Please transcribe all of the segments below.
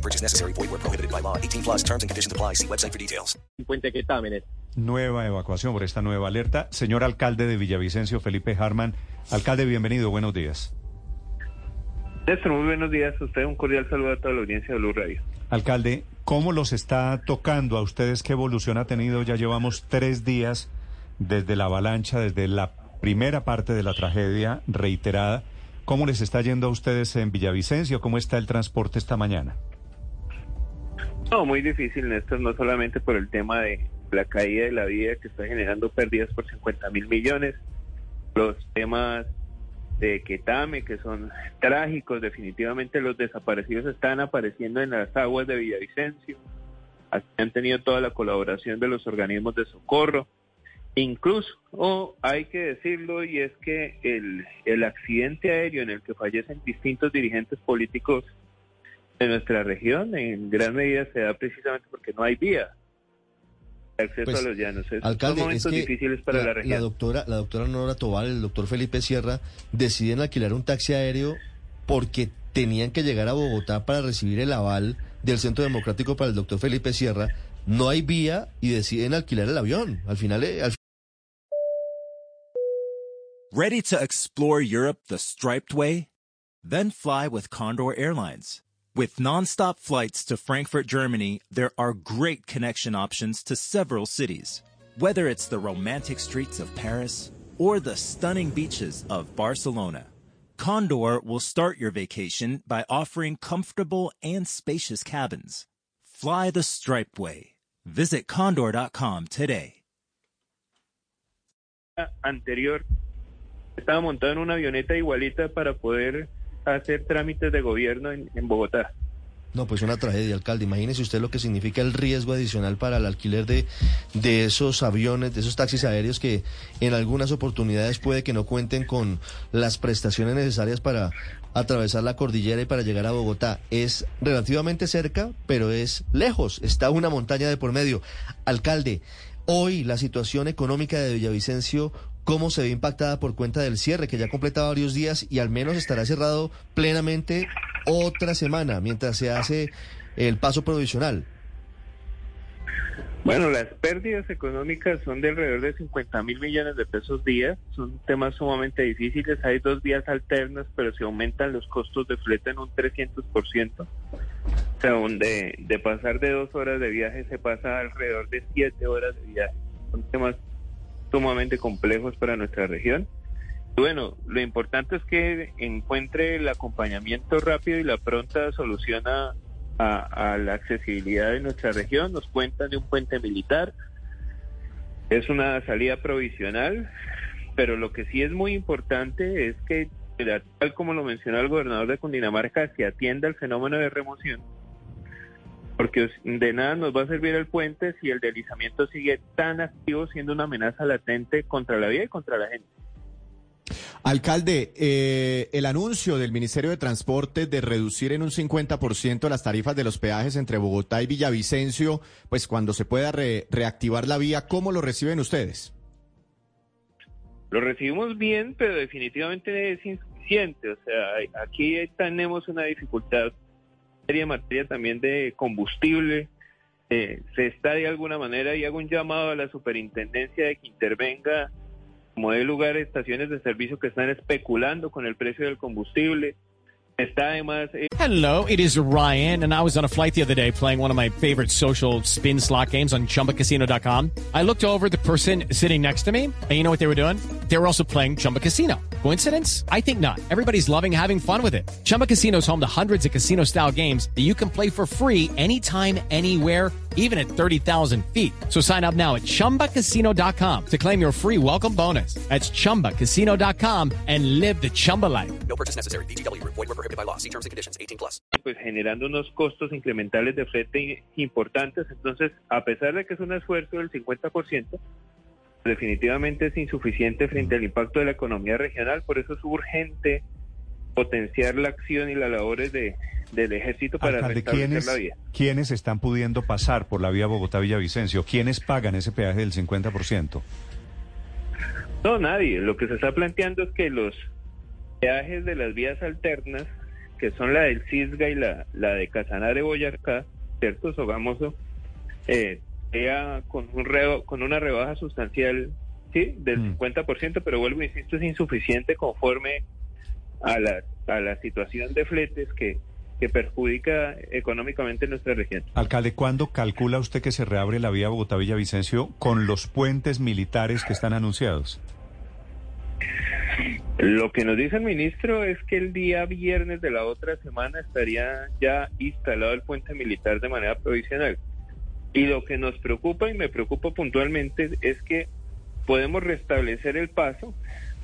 No purchase necessary. Void where prohibited by law. 18 plus terms and conditions apply. See website for details. Puente Quetámenes. Nueva evacuación por esta nueva alerta. Señor alcalde de Villavicencio, Felipe Harman. Alcalde, bienvenido. Buenos días. Néstor, muy buenos días a usted. Un cordial saludo a toda la audiencia de Blue Radio. Alcalde, ¿cómo los está tocando a ustedes? ¿Qué evolución ha tenido? Ya llevamos tres días desde la avalancha, desde la primera parte de la tragedia reiterada. ¿Cómo les está yendo a ustedes en Villavicencio? ¿Cómo está el transporte esta mañana? No, muy difícil, Néstor, no solamente por el tema de la caída de la vida que está generando pérdidas por 50 mil millones, los temas de Quetame, que son trágicos, definitivamente los desaparecidos están apareciendo en las aguas de Villavicencio, han tenido toda la colaboración de los organismos de socorro, incluso, o hay que decirlo, y es que el, el accidente aéreo en el que fallecen distintos dirigentes políticos de nuestra región en gran medida se da precisamente porque no hay vía de acceso Pues, a los llanos. Es- Alcalde, son momentos es que difíciles para la, la, región. doctora, la doctora Nora Tobal, el doctor Felipe Sierra, deciden alquilar un taxi aéreo porque tenían que llegar a Bogotá para recibir el aval del Centro Democrático para el doctor Felipe Sierra. No hay vía y deciden alquilar el avión. Al final, eh, al Ready to explore Europe the striped way? Then fly with Condor Airlines. With nonstop flights to Frankfurt, Germany, there are great connection options to several cities. Whether it's the romantic streets of Paris or the stunning beaches of Barcelona, Condor will start your vacation by offering comfortable and spacious cabins. Fly the Stripe way. Visit condor.com today. anterior estaba montado en una avioneta igualita para poder hacer trámites de gobierno en, Bogotá. No, pues una tragedia, alcalde. Imagínese usted lo que significa el riesgo adicional para el alquiler de, de esos aviones, de esos taxis aéreos que en algunas oportunidades puede que no cuenten con las prestaciones necesarias para atravesar la cordillera y para llegar a Bogotá. Es relativamente cerca, pero es lejos. Está una montaña de por medio. Alcalde, hoy la situación económica de Villavicencio, ¿cómo se ve impactada por cuenta del cierre que ya completa varios días y al menos estará cerrado plenamente otra semana mientras se hace el paso provisional? Bueno, las pérdidas económicas son de alrededor de 50 mil millones de pesos día. Son temas sumamente difíciles. Hay dos días alternos, pero se aumentan los costos de flete en un 300%. O sea, donde de pasar de dos horas de viaje se pasa alrededor de siete horas de viaje. Son temas sumamente complejos para nuestra región. Bueno, lo importante es que encuentre el acompañamiento rápido y la pronta solución a la accesibilidad de nuestra región. Nos cuentan de un puente militar. Es una salida provisional, pero lo que sí es muy importante es que, tal como lo mencionó el gobernador de Cundinamarca, se atienda el fenómeno de remoción porque de nada nos va a servir el puente si el deslizamiento sigue tan activo siendo una amenaza latente contra la vida y contra la gente. Alcalde, eh, el anuncio del Ministerio de Transporte de reducir en un 50% las tarifas de los peajes entre Bogotá y Villavicencio, pues cuando se pueda re- reactivar la vía, ¿cómo lo reciben ustedes? Lo recibimos bien, pero definitivamente es insuficiente. O sea, aquí tenemos una dificultad en materia también de combustible. Eh, se está de alguna manera y hago un llamado a la superintendencia de que intervenga como de lugar estaciones de servicio que están especulando con el precio del combustible. Está además eh, Hello, it is Ryan, and I was on a flight the other day playing one of my favorite social spin slot games on chumbacasino.com. I looked over the person sitting next to me, and you know what they were doing? They were also playing Chumba Casino. Coincidence? I think not. Everybody's loving having fun with it. Chumba Casino is home to hundreds of casino style games that you can play for free anytime, anywhere, even at 30,000 feet. So sign up now at chumbacasino.com to claim your free welcome bonus. That's chumbacasino.com and live the Chumba life. No purchase necessary. BGW. Void were prohibited by law. See terms and conditions 18 plus. Pues generando unos costos incrementales de flete importantes. Entonces, a pesar de que es un esfuerzo del 50%, definitivamente es insuficiente frente al impacto de la economía regional, por eso es urgente potenciar la acción y las labores de, del ejército para Alcalde, ¿quiénes, la vía. ¿quiénes están pudiendo pasar por la vía Bogotá-Villavicencio? ¿Quiénes pagan ese peaje del 50%? No, nadie. Lo que se está planteando es que los peajes de las vías alternas, que son la del Cisga y la, la de Casanare Boyacá, ¿cierto? Sogamoso, eh, con, un reo- con una rebaja sustancial, sí, del Mm. 50%, pero vuelvo, insisto, es insuficiente conforme a la, a la situación de fletes que, que perjudica económicamente nuestra región. Alcalde, ¿cuándo calcula usted que se reabre la vía Bogotá-Villavicencio con los puentes militares que están anunciados? Lo que nos dice el ministro es que el día viernes de la otra semana estaría ya instalado el puente militar de manera provisional. Y lo que nos preocupa y me preocupa puntualmente es que podemos restablecer el paso,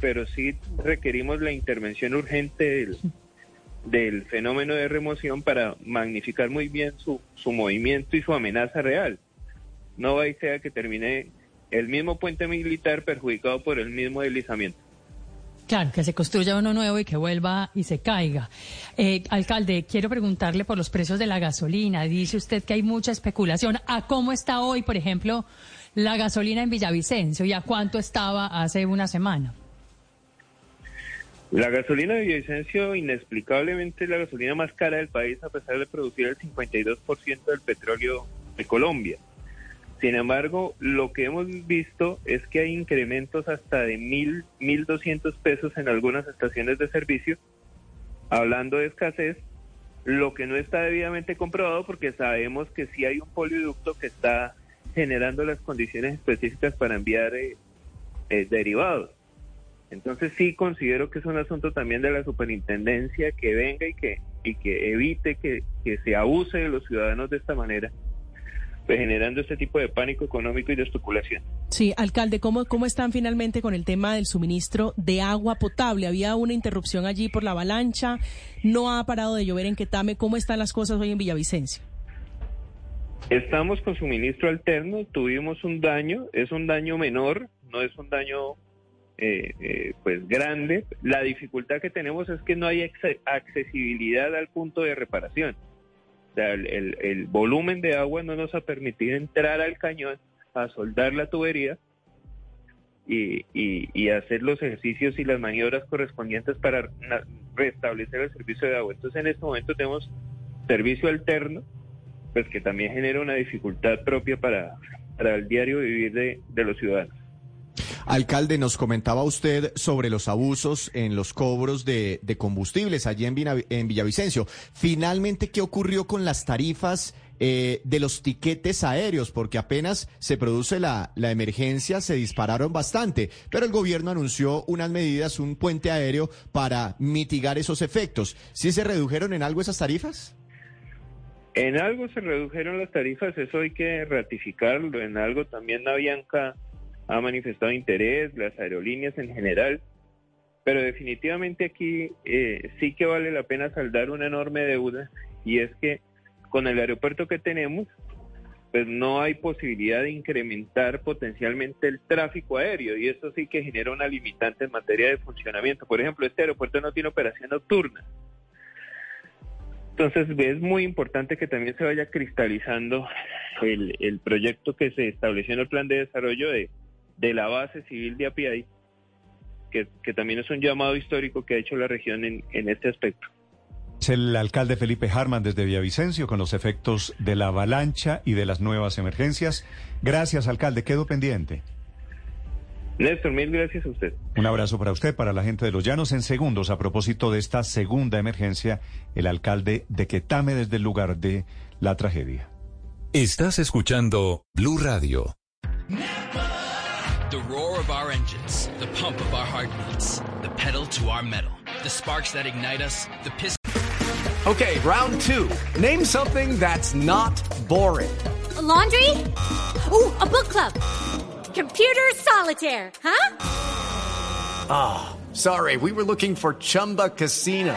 pero sí requerimos la intervención urgente del, fenómeno de remoción para magnificar muy bien su, su movimiento y su amenaza real. No va y sea que termine el mismo puente militar perjudicado por el mismo deslizamiento. Claro, que se construya uno nuevo y que vuelva y se caiga. Eh, alcalde, quiero preguntarle por los precios de la gasolina. Dice usted que hay mucha especulación. ¿A cómo está hoy, por ejemplo, la gasolina en Villavicencio y a cuánto estaba hace una semana? La gasolina de Villavicencio, inexplicablemente, es la gasolina más cara del país, a pesar de producir el 52% del petróleo de Colombia. Sin embargo, lo que hemos visto es que hay incrementos hasta de mil, mil doscientos pesos en algunas estaciones de servicio, hablando de escasez, lo que no está debidamente comprobado porque sabemos que sí hay un poliducto que está generando las condiciones específicas para enviar eh, eh, derivados. Entonces sí considero que es un asunto también de la superintendencia que venga y que, y que evite que, que se abuse de los ciudadanos de esta manera, generando este tipo de pánico económico y de especulación. Sí, alcalde, ¿cómo, ¿cómo están finalmente con el tema del suministro de agua potable? Había una interrupción allí por la avalancha, no ha parado de llover en Quetame. ¿Cómo están las cosas hoy en Villavicencio? Estamos con suministro alterno, tuvimos un daño, es un daño menor, no es un daño eh, eh, pues grande. La dificultad que tenemos es que no hay acce- accesibilidad al punto de reparación. Sea, el, volumen de agua no nos ha permitido entrar al cañón a soldar la tubería y, hacer los ejercicios y las maniobras correspondientes para restablecer el servicio de agua. Entonces en este momento tenemos servicio alterno, pues que también genera una dificultad propia para, el diario vivir de los ciudadanos. Alcalde, nos comentaba usted sobre los abusos en los cobros de, combustibles allí en, Villavicencio. Finalmente, ¿qué ocurrió con las tarifas eh, de los tiquetes aéreos? Porque apenas se produce la, la emergencia, se dispararon bastante, pero el gobierno anunció unas medidas, un puente aéreo para mitigar esos efectos. ¿Sí se redujeron en algo esas tarifas? En algo se redujeron las tarifas, eso hay que ratificarlo. En algo también Avianca ha manifestado interés, las aerolíneas en general. Pero definitivamente aquí eh, sí que vale la pena saldar una enorme deuda y es que con el aeropuerto que tenemos, pues no hay posibilidad de incrementar potencialmente el tráfico aéreo y eso sí que genera una limitante en materia de funcionamiento. Por ejemplo, este aeropuerto no tiene operación nocturna. Entonces es muy importante que también se vaya cristalizando el, el proyecto que se estableció en el plan de desarrollo de, de la base civil de API, que, que también es un llamado histórico que ha hecho la región en, en este aspecto. Es el alcalde Felipe Harman desde Villavicencio con los efectos de la avalancha y de las nuevas emergencias. Gracias, alcalde. Quedo pendiente. Néstor, mil gracias a usted. Un abrazo para usted, para la gente de Los Llanos. En segundos, a propósito de esta segunda emergencia, el alcalde de Quetame desde el lugar de la tragedia. Estás escuchando Blue Radio. The roar of our engines, the pump of our heartbeats, the pedal to our metal, the sparks that ignite us, the piston. Okay, round two. Name something that's not boring. A laundry? Ooh, a book club. Computer solitaire, huh? Ah, oh, sorry, we were looking for Chumba Casino.